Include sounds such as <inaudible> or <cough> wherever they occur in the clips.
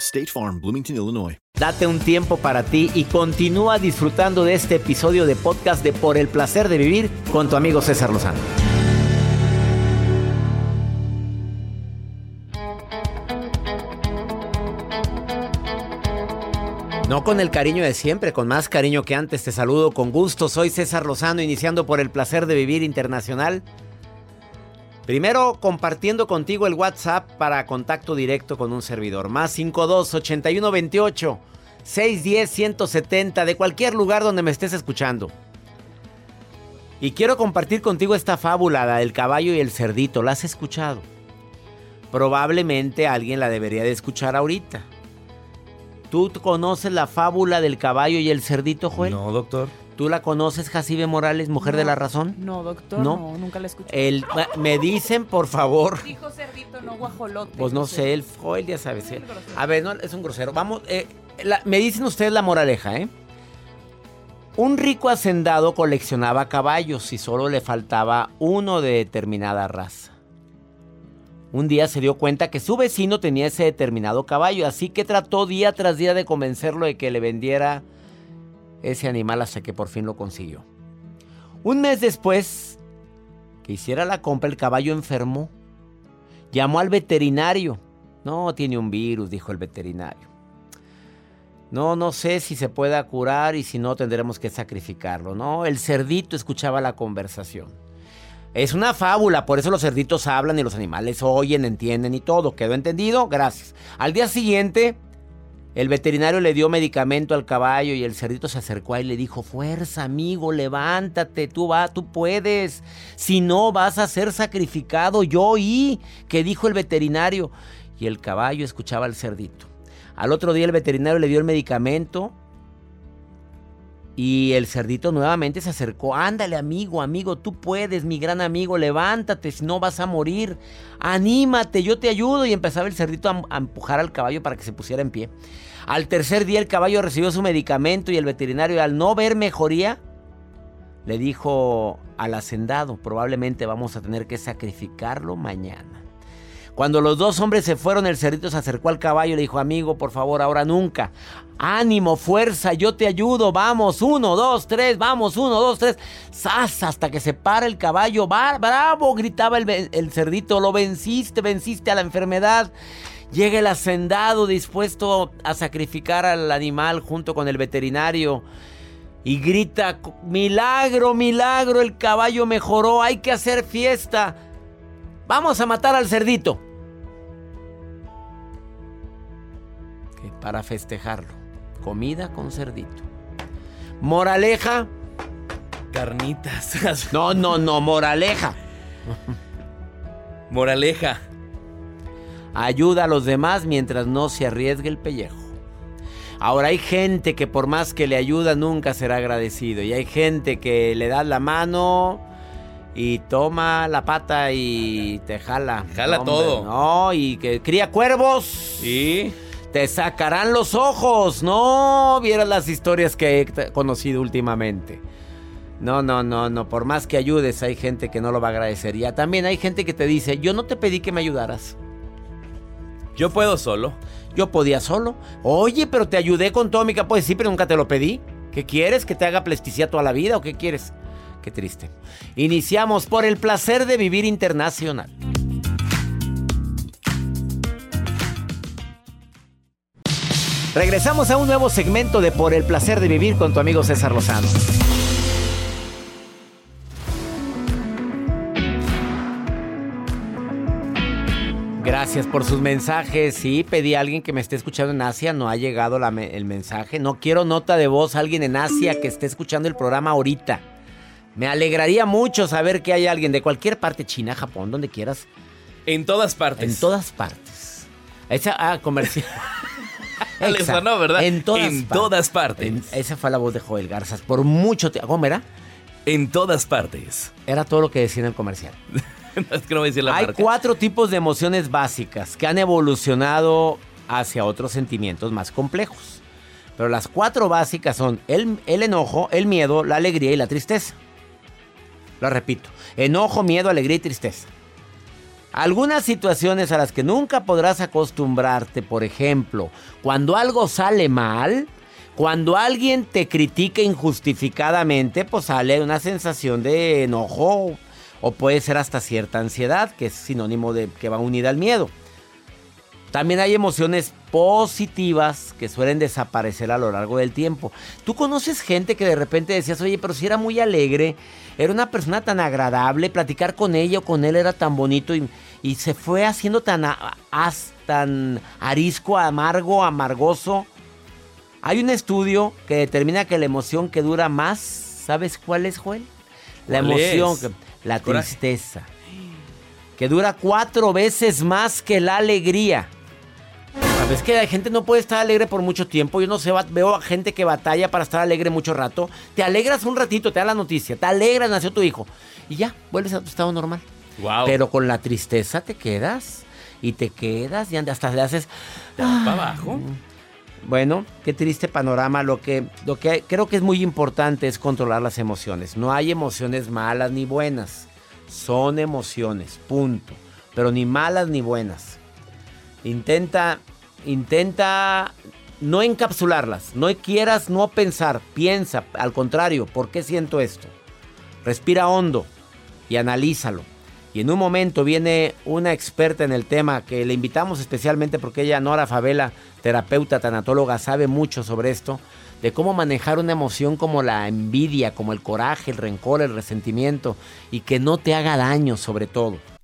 State Farm, Bloomington, Illinois. Date un tiempo para ti y continúa disfrutando de este episodio de podcast de Por el placer de vivir con tu amigo César Lozano. No con el cariño de siempre, con más cariño que antes. Te saludo con gusto. Soy César Lozano, iniciando por el placer de vivir internacional. Primero, compartiendo contigo el WhatsApp para contacto directo con un servidor. Más 52 81 28 610 170 de cualquier lugar donde me estés escuchando. Y quiero compartir contigo esta fábula, la del caballo y el cerdito. ¿La has escuchado? Probablemente alguien la debería de escuchar ahorita. ¿Tú conoces la fábula del caballo y el cerdito, Joel? No, doctor. ¿Tú la conoces, Jacibe Morales, mujer de la razón? No, doctor, ¿No? no, nunca la escuché. El, me dicen, por favor. Dijo cerdito, no guajolote. Pues no No sé, el Joel ya sabes. ¿eh? A ver, no, es un grosero. Vamos, eh, la- me dicen ustedes la moraleja, ¿eh? Un rico hacendado coleccionaba caballos y solo le faltaba uno de determinada raza. Un día se dio cuenta que su vecino tenía ese determinado caballo, así que trató día tras día de convencerlo de que le vendiera ese animal hasta que por fin lo consiguió. Un mes después que hiciera la compra, el caballo enfermó. Llamó al veterinario. No, tiene un virus, dijo el veterinario. No, no sé si se pueda curar y si no tendremos que sacrificarlo. No, el cerdito escuchaba la conversación. Es una fábula, por eso los cerditos hablan y los animales oyen, entienden y todo. ¿Quedó entendido? Gracias. Al día siguiente, el veterinario le dio medicamento al caballo y el cerdito se acercó a él y le dijo, fuerza amigo, levántate, tú vas, tú puedes. Si no, vas a ser sacrificado. Yo oí que dijo el veterinario. Y el caballo escuchaba al cerdito. Al otro día el veterinario le dio el medicamento y el cerdito nuevamente se acercó. Ándale, amigo, amigo, tú puedes, mi gran amigo, levántate, si no vas a morir. Anímate, yo te ayudo. Y empezaba el cerdito a, a empujar al caballo para que se pusiera en pie. Al tercer día el caballo recibió su medicamento y el veterinario, al no ver mejoría, le dijo al hacendado, probablemente vamos a tener que sacrificarlo mañana. Cuando los dos hombres se fueron, el cerdito se acercó al caballo y le dijo, amigo, por favor, ahora nunca. Ánimo, fuerza, yo te ayudo, vamos, uno, dos, tres, vamos, uno, dos, tres. ¡Sas! Hasta que se para el caballo. ¡Va- ¡Bravo! gritaba el, cerdito, lo venciste, venciste a la enfermedad. Llega el hacendado dispuesto a sacrificar al animal junto con el veterinario. Y grita, milagro, milagro, el caballo mejoró, hay que hacer fiesta. Vamos a matar al cerdito. Para festejarlo. Comida con cerdito. Moraleja. Carnitas. <laughs> No, no, no, moraleja. Moraleja. Ayuda a los demás mientras no se arriesgue el pellejo. Ahora hay gente que por más que le ayuda nunca será agradecido. Y hay gente que le da la mano y toma la pata y te jala. Jala hombre, todo. No, y que cría cuervos. Y Te sacarán los ojos. No vieras las historias que he conocido últimamente. No, no, no, no. Por más que ayudes, hay gente que no lo va a agradecer. Y también hay gente que te dice, yo no te pedí que me ayudaras. yo puedo solo. Yo podía solo. Oye, pero te ayudé con todo mi campo. Pues sí, pero nunca te lo pedí. ¿Qué quieres? ¿Que te haga plasticia toda la vida o qué quieres? Qué triste. Iniciamos por el placer de vivir internacional. Regresamos a un nuevo segmento de Por el placer de vivir con tu amigo César Lozano. Gracias por sus mensajes. Sí, pedí a alguien que me esté escuchando en Asia. No ha llegado la me- el mensaje. No quiero nota de voz. Alguien en Asia que esté escuchando el programa ahorita. Me alegraría mucho saber que hay alguien de cualquier parte, China, Japón, donde quieras. En todas partes. En todas partes. Esa ah, comercial. <laughs> ¿verdad? En todas En partes. todas partes. En- esa fue la voz de Joel Garzas. Por mucho tiempo. ¿Cómo era? En todas partes. Era todo lo que decía en el comercial. <laughs> es que no voy a decir la Hay marca. cuatro tipos de emociones básicas que han evolucionado hacia otros sentimientos más complejos. Pero las cuatro básicas son el, el enojo, el miedo, la alegría y la tristeza. Lo repito. Enojo, miedo, alegría y tristeza. Algunas situaciones a las que nunca podrás acostumbrarte, por ejemplo, cuando algo sale mal, cuando alguien te critica injustificadamente, pues sale una sensación de enojo o puede ser hasta cierta ansiedad, que es sinónimo de que va unida al miedo. También hay emociones positivas que suelen desaparecer a lo largo del tiempo. Tú conoces gente que de repente decías, oye, pero si era muy alegre, era una persona tan agradable, platicar con ella o con él era tan bonito y, y se fue haciendo tan, as- tan arisco, amargo, amargoso. Hay un estudio que determina que la emoción que dura más, ¿sabes cuál es, Joel? La ¿Cuál emoción, es? la tristeza, que dura cuatro veces más que la alegría. Sabes que la gente no puede estar alegre por mucho tiempo. Yo no sé, veo a gente que batalla para estar alegre mucho rato. Te alegras un ratito, te da la noticia, te alegras, nació tu hijo. Y ya, vuelves a tu estado normal. Wow. Pero con la tristeza te quedas. Y te quedas y hasta le haces... para abajo. Bueno, qué triste panorama. Lo que, lo que creo que es muy importante es controlar las emociones. No hay emociones malas ni buenas. Son emociones, punto. Pero ni malas ni buenas. Intenta, intenta no encapsularlas. No quieras no pensar. Piensa, al contrario, ¿por qué siento esto? Respira hondo y analízalo. Y en un momento viene una experta en el tema que le invitamos especialmente porque ella, Nora Favela, terapeuta, tanatóloga, sabe mucho sobre esto, de cómo manejar una emoción como la envidia, como el coraje, el rencor, el resentimiento y que no te haga daño sobre todo.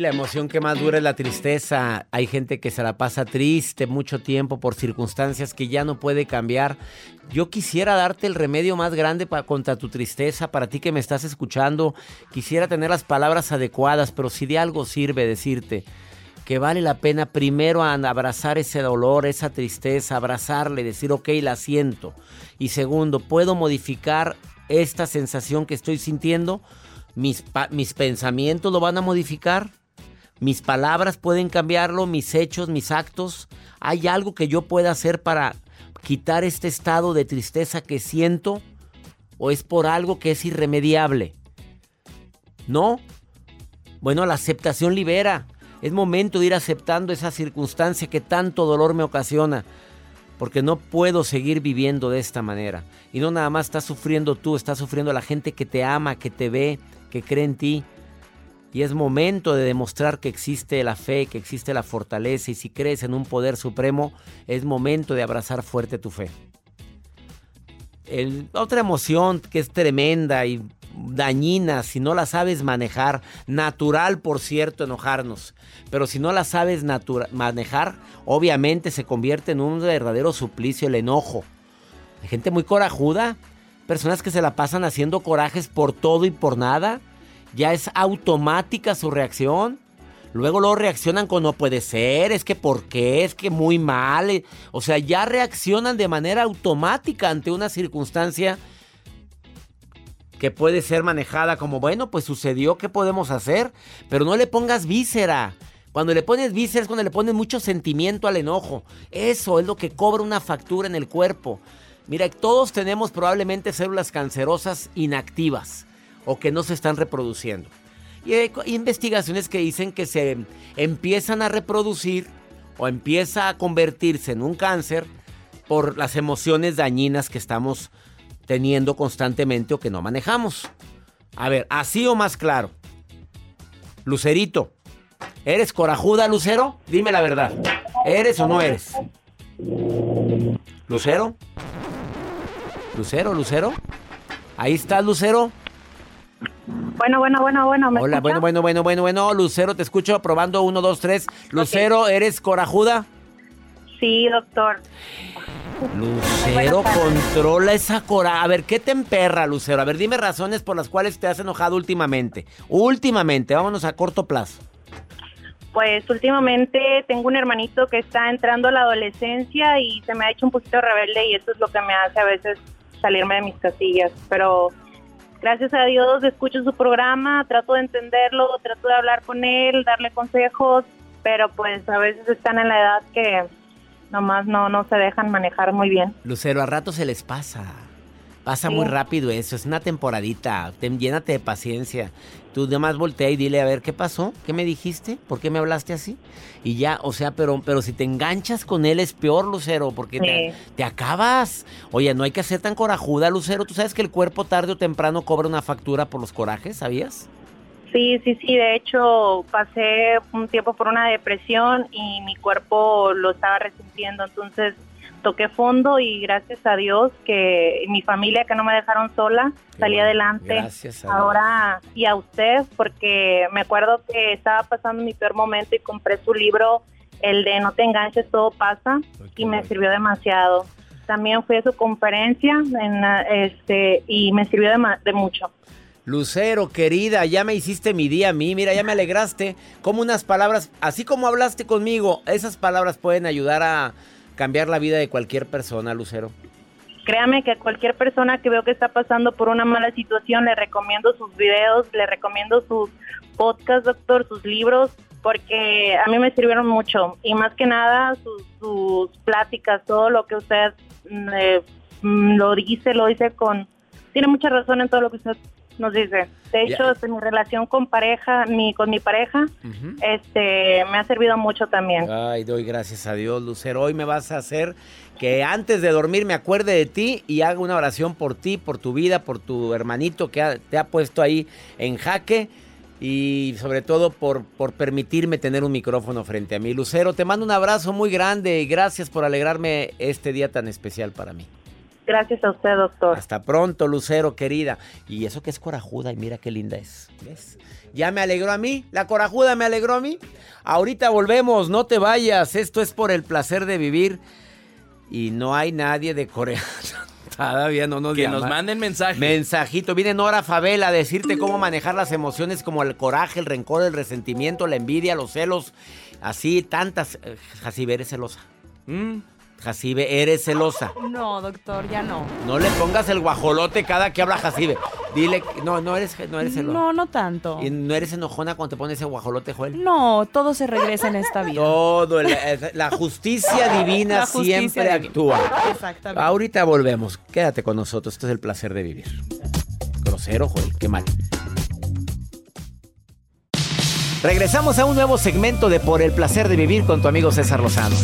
La emoción que más dura es la tristeza. Hay gente que se la pasa triste mucho tiempo por circunstancias que ya no puede cambiar. Yo quisiera darte el remedio más grande pa- contra tu tristeza, para ti que me estás escuchando. Quisiera tener las palabras adecuadas, pero si de algo sirve decirte que vale la pena primero abrazar ese dolor, esa tristeza, abrazarle, decir, ok, la siento. Y segundo, ¿puedo modificar esta sensación que estoy sintiendo? ¿Mis, pa- mis pensamientos lo van a modificar? ¿Mis palabras pueden cambiarlo? ¿Mis hechos, mis actos? ¿Hay algo que yo pueda hacer para quitar este estado de tristeza que siento? ¿O es por algo que es irremediable? ¿No? Bueno, la aceptación libera. Es momento de ir aceptando esa circunstancia que tanto dolor me ocasiona. Porque no puedo seguir viviendo de esta manera. Y no nada más estás sufriendo tú, está sufriendo la gente que te ama, que te ve, que cree en ti. Y es momento de demostrar que existe la fe, que existe la fortaleza y si crees en un poder supremo, es momento de abrazar fuerte tu fe. El- otra emoción que es tremenda y dañina si no la sabes manejar, natural por cierto enojarnos, pero si no la sabes manejar, obviamente se convierte en un verdadero suplicio el enojo. Hay gente muy corajuda, personas que se la pasan haciendo corajes por todo y por nada, ya es automática su reacción. Luego luego reaccionan con no puede ser, es que por qué, es que muy mal. eh, O sea, ya reaccionan de manera automática ante una circunstancia que puede ser manejada como, bueno, pues sucedió, ¿qué podemos hacer? Pero no le pongas víscera. Cuando le pones víscera es cuando le pones mucho sentimiento al enojo. Eso es lo que cobra una factura en el cuerpo. Mira, todos tenemos probablemente células cancerosas inactivas o que no se están reproduciendo. Y hay co- investigaciones que dicen que se empiezan a reproducir o empieza a convertirse en un cáncer por las emociones dañinas que estamos teniendo constantemente o que no manejamos. A ver, así o más claro. Lucerito, ¿eres corajuda, Lucero? Dime la verdad. ¿Eres o no eres? ¿Lucero? ¿Lucero, Lucero? Ahí está, Lucero. Bueno, bueno, bueno, bueno. ¿me Hola, escucha? bueno, bueno, bueno, bueno, bueno. Lucero, te escucho probando uno, dos, tres. Lucero, ¿eres corajuda? Sí, doctor. Lucero, controla esa cora. A ver, ¿qué te emperra, Lucero? A ver, dime razones por las cuales te has enojado últimamente. Últimamente, vámonos a corto plazo. Pues últimamente tengo un hermanito que está entrando a la adolescencia y se me ha hecho un poquito rebelde y eso es lo que me hace a veces salirme de mis casillas. Pero gracias a Dios escucho su programa, trato de entenderlo, trato de hablar con él, darle consejos, pero pues a veces están en la edad que nomás no, no se dejan manejar muy bien. Lucero, a rato se les pasa. Pasa muy rápido eso, es una temporadita. Ten- llénate de paciencia. Tú más voltea y dile, a ver, ¿qué pasó? ¿Qué me dijiste? ¿Por qué me hablaste así? Y ya, o sea, pero, pero si te enganchas con él es peor, Lucero, porque te, te acabas. Oye, no hay que ser tan corajuda, Lucero. ¿Tú sabes que el cuerpo tarde o temprano cobra una factura por los corajes? ¿Sabías? Sí, sí, sí. De hecho, pasé un tiempo por una depresión y mi cuerpo lo estaba resintiendo. Entonces, toqué fondo y gracias a Dios que mi familia que no me dejaron sola, Qué salí bueno. adelante. Gracias a Dios. Ahora, y a usted, porque me acuerdo que estaba pasando mi peor momento y compré su libro, el de No te enganches, todo pasa, qué y me sirvió demasiado. También fui a su conferencia en, este, y me sirvió de, de mucho. Lucero, querida, ya me hiciste mi día a mí. Mira, ya me alegraste. Como unas palabras, así como hablaste conmigo, esas palabras pueden ayudar a cambiar la vida de cualquier persona, Lucero. Créame que a cualquier persona que veo que está pasando por una mala situación le recomiendo sus videos, le recomiendo sus podcasts, doctor, sus libros, porque a mí me sirvieron mucho. Y más que nada, sus, pláticas, todo lo que usted mm, eh, mm, lo dice, lo dice con... Tiene mucha razón en todo lo que usted nos dice. De hecho, mi relación con pareja, mi, con mi pareja, este, me ha servido mucho también. Ay, doy gracias a Dios, Lucero. Hoy me vas a hacer que antes de dormir me acuerde de ti y haga una oración por ti, por tu vida, por tu hermanito que ha- te ha puesto ahí en jaque y sobre todo por, por permitirme tener un micrófono frente a mí. Lucero, te mando un abrazo muy grande y gracias por alegrarme este día tan especial para mí. Gracias a usted, doctor. Hasta pronto, Lucero, querida. Y eso que es corajuda, y mira qué linda es. ¿Ves? Ya me alegró a mí, la corajuda me alegró a mí. Ahorita volvemos, no te vayas. Esto es por el placer de vivir. Y no hay nadie de Corea. <laughs> Todavía no nos Que nos manden mensaje. Mensajito, viene Nora Favela a decirte cómo manejar las emociones como el coraje, el rencor, el resentimiento, la envidia, los celos, así tantas. Eh, Jacibe, eres celosa. Mm. Jacibe, eres celosa. No, doctor, ya no. No le pongas el guajolote cada que habla Jacibe. Dile, no, no eres, no eres celosa. No, no tanto. Y no eres enojona cuando te pones ese guajolote, Joel. No, todo se regresa en esta vida. Todo, el- el- la justicia divina La justicia siempre divina. actúa. Exactamente. Ahorita volvemos. Quédate con nosotros. Esto es el placer de vivir. Grosero, Joel. Qué mal. Regresamos a un nuevo segmento de Por el placer de vivir con tu amigo César Lozano.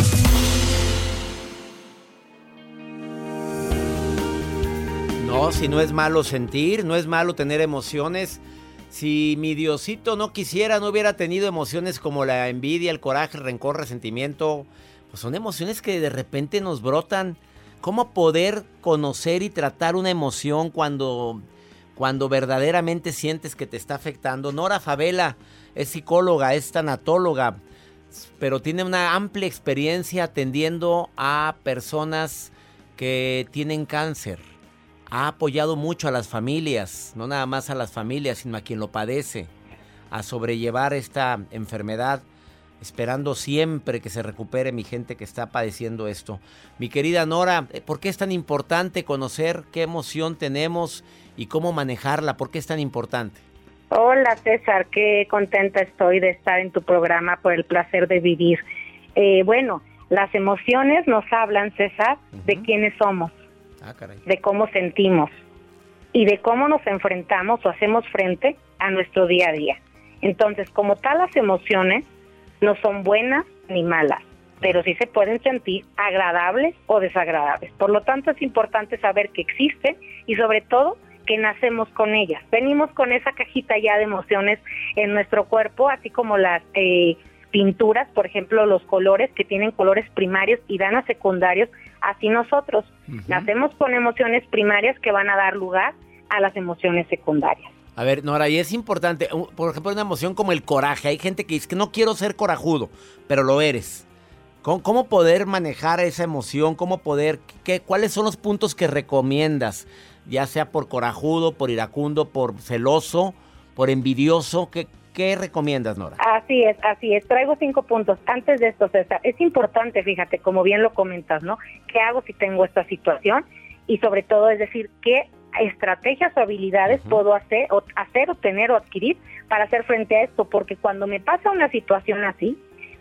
Si no es malo sentir, no es malo tener emociones. Si mi Diosito no quisiera, no hubiera tenido emociones como la envidia, el coraje, el rencor, resentimiento, pues son emociones que de repente nos brotan. ¿Cómo poder conocer y tratar una emoción cuando, cuando verdaderamente sientes que te está afectando? Nora Favela es psicóloga, es tanatóloga, pero tiene una amplia experiencia atendiendo a personas que tienen cáncer. Ha apoyado mucho a las familias, no nada más a las familias, sino a quien lo padece, a sobrellevar esta enfermedad, esperando siempre que se recupere mi gente que está padeciendo esto. Mi querida Nora, eh, ¿por qué es tan importante conocer qué emoción tenemos y cómo manejarla? ¿Por qué es tan importante? Hola César, qué contenta estoy de estar en tu programa por el placer de vivir. Eh, bueno, las emociones nos hablan, César, de quiénes somos, Ah, de cómo sentimos y de cómo nos enfrentamos o hacemos frente a nuestro día a día. Entonces, como tal, las emociones no son buenas ni malas, pero sí se pueden sentir agradables o desagradables. Por lo tanto, es importante saber que existen y sobre todo que nacemos con ellas. Venimos con esa cajita ya de emociones en nuestro cuerpo, así como las eh, pinturas, por ejemplo, los colores que tienen colores primarios y dan a secundarios, así nosotros nacemos con emociones primarias que van a dar lugar a las emociones secundarias. A ver, Nora, y es importante, por ejemplo, una emoción como el coraje. Hay gente que dice que no quiero ser corajudo, pero lo eres. ¿Cómo, cómo poder manejar esa emoción? ¿Cómo poder, qué, cuáles son los puntos que recomiendas? Ya sea por corajudo, por iracundo, por celoso, por envidioso. ¿Qué, qué recomiendas, Nora? Así es, así es. Traigo cinco puntos. Antes de esto, César, es importante, fíjate, como bien lo comentas, ¿no? ¿Qué hago si tengo esta situación? Y sobre todo, es decir, ¿qué estrategias o habilidades puedo hacer o, hacer o tener o adquirir para hacer frente a esto? Porque cuando me pasa una situación así,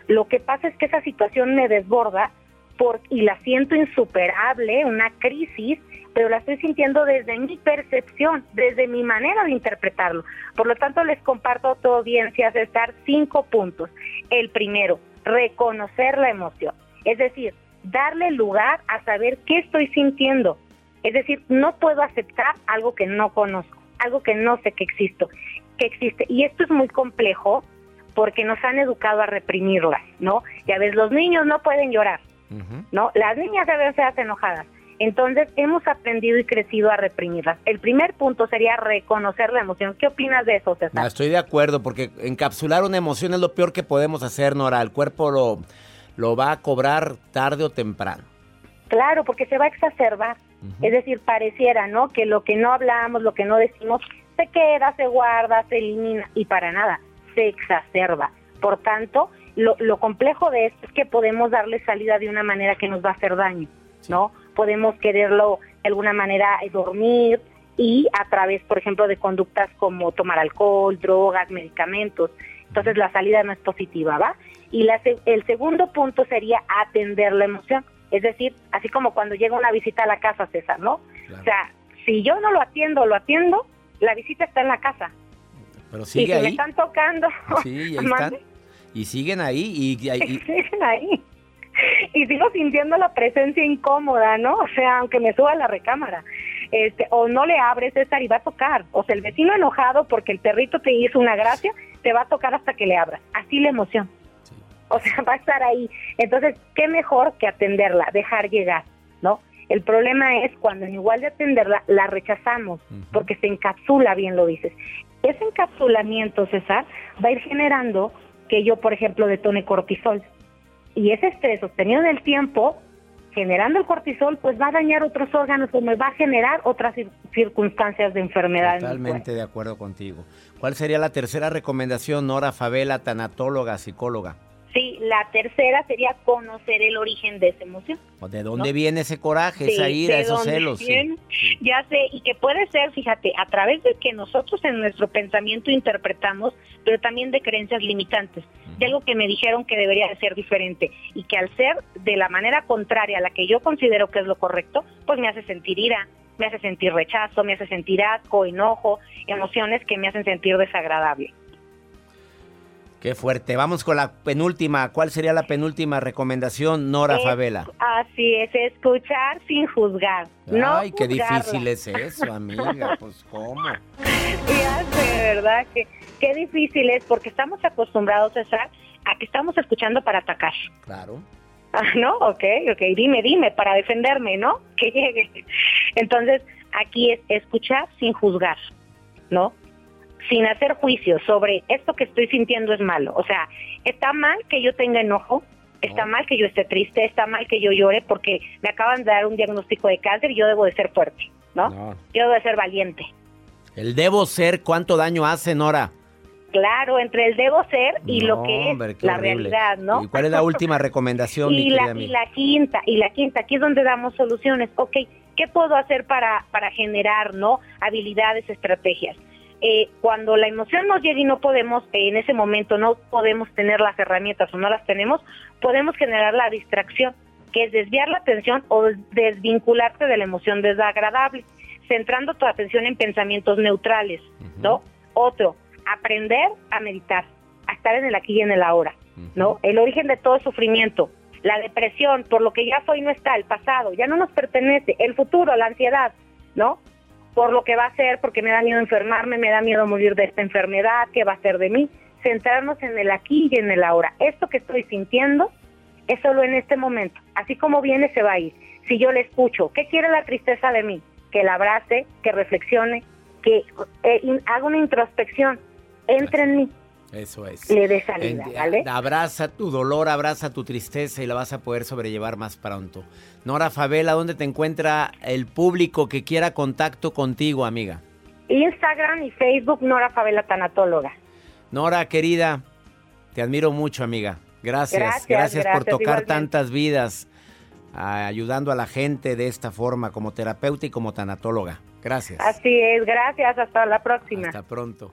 lo que pasa es que esa situación me desborda por, y la siento insuperable, una crisis, pero la estoy sintiendo desde mi percepción, desde mi manera de interpretarlo. Por lo tanto, les comparto a tu audiencia, César, cinco puntos. El primero, reconocer la emoción. Es decir, darle lugar a saber qué estoy sintiendo. Es decir, no puedo aceptar algo que no conozco, algo que no sé que existo, que existe. Y esto es muy complejo porque nos han educado a reprimirlas, ¿no? Ya ves, los niños no pueden llorar, ¿no? Las niñas deben ser enojadas. Entonces, hemos aprendido y crecido a reprimirlas. El primer punto sería reconocer la emoción. ¿Qué opinas de eso, César? No, estoy de acuerdo, porque encapsular una emoción es lo peor que podemos hacer, Nora. El cuerpo lo, lo va a cobrar tarde o temprano. Claro, porque se va a exacerbar. Es decir, pareciera, ¿no? Que lo que no hablamos, lo que no decimos, se queda, se guarda, se elimina y para nada, se exacerba. Por tanto, lo, lo complejo de esto es que podemos darle salida de una manera que nos va a hacer daño, ¿no? Podemos quererlo de alguna manera eh, dormir y a través, por ejemplo, de conductas como tomar alcohol, drogas, medicamentos. Entonces la salida no es positiva, ¿va? Y la el segundo punto sería atender la emoción. Es decir, así como cuando llega una visita a la casa, César, ¿no? O sea, si yo no lo atiendo, lo atiendo, la visita está en la casa. Pero y sigue si me ahí. están tocando, Sí, y ahí <laughs> están. Y siguen ahí. Y, y- y- <laughs> siguen ahí. Y sigo sintiendo la presencia incómoda, ¿no? O sea, aunque me suba a la recámara. Este, o no le abres, César, y va a tocar. O sea, el vecino enojado porque el perrito te hizo una gracia, te va a tocar hasta que le abras. Así la emoción. O sea, <laughs> va a estar ahí. Entonces, ¿qué mejor que atenderla, dejar llegar, ¿no? El problema es cuando en igual de atenderla, la rechazamos, porque se encapsula, bien lo dices. Ese encapsulamiento, César, va a ir generando que yo, por ejemplo, detone cortisol. Y ese estrés sostenido en el tiempo, generando el cortisol, pues va a dañar otros órganos o me va a generar otras cir- circunstancias de enfermedad. totalmente de acuerdo contigo. ¿Cuál sería la tercera recomendación, Nora Favela, tanatóloga, psicóloga? Sí, la tercera sería conocer el origen de esa emoción. ¿O ¿De dónde ¿No? viene ese coraje, Sí, esa ira, de esos celos? Sí. Ya sé, y que puede ser, fíjate, a través de que nosotros en nuestro pensamiento interpretamos, pero también de creencias limitantes, de algo que me dijeron que debería de ser diferente y que al ser de la manera contraria a la que yo considero que es lo correcto, pues me hace sentir ira, me hace sentir rechazo, me hace sentir asco, enojo, emociones que me hacen sentir desagradable. Qué fuerte. Vamos con la penúltima. ¿Cuál sería la penúltima recomendación, Nora Es- Favela? Así es, escuchar sin juzgar. No Ay, qué juzgarla. difícil es eso, <laughs> amiga. Pues, ¿cómo? Ya sé, ¿verdad? Que, qué difícil es porque estamos acostumbrados, César, a que estamos escuchando para atacar. Claro. Ah, ¿No? Ok, ok, dime, dime, para defenderme, ¿no? <laughs> Que llegue. Entonces, aquí es escuchar sin juzgar, ¿no? Sin hacer juicio sobre esto que estoy sintiendo es malo. O sea, está mal que yo tenga enojo, está mal que yo esté triste, está mal que yo llore porque me acaban de dar un diagnóstico de cáncer y yo debo de ser fuerte, ¿no? No. Yo debo de ser valiente. El debo ser, ¿cuánto daño hace, Nora? Claro, entre el debo ser y lo que es hombre, la horrible. realidad, ¿no? ¿Y cuál es la última recomendación, y, la, y la quinta, y la quinta, aquí es donde damos soluciones. Ok, ¿qué puedo hacer para, para generar, no? Habilidades, estrategias. Eh, cuando la emoción nos llega y no podemos, eh, en ese momento no podemos tener las herramientas o no las tenemos, podemos generar la distracción, que es desviar la atención o desvincularte de la emoción desagradable, centrando tu atención en pensamientos neutrales, ¿no? Otro, aprender a meditar, a estar en el aquí y en el ahora, ¿no? El origen de todo sufrimiento, la depresión, por lo que ya fue y no está, el pasado, ya no nos pertenece, el futuro, la ansiedad, ¿no? Por lo que va a ser, porque me da miedo enfermarme, me da miedo morir de esta enfermedad, ¿qué va a ser de mí? Centrarnos en el aquí y en el ahora. Esto que estoy sintiendo es solo en este momento. Así como viene, se va a ir. Si yo le escucho, ¿qué quiere la tristeza de mí? Que la abrace, que reflexione, que eh, haga una introspección, entre en mí, Eso es. le dé salida, En- ¿vale? Abraza tu dolor, abraza tu tristeza y la vas a poder sobrellevar más pronto. Nora Favela, ¿dónde te encuentra el público que quiera contacto contigo, amiga? Instagram y Facebook, Nora Favela Tanatóloga. Nora, querida, te admiro mucho, amiga. Gracias, Gracias, gracias, por tocar igualmente. tantas vidas, ah, ayudando a la gente de esta forma, como terapeuta y como tanatóloga. Gracias. Así es, gracias, hasta la próxima. Hasta pronto.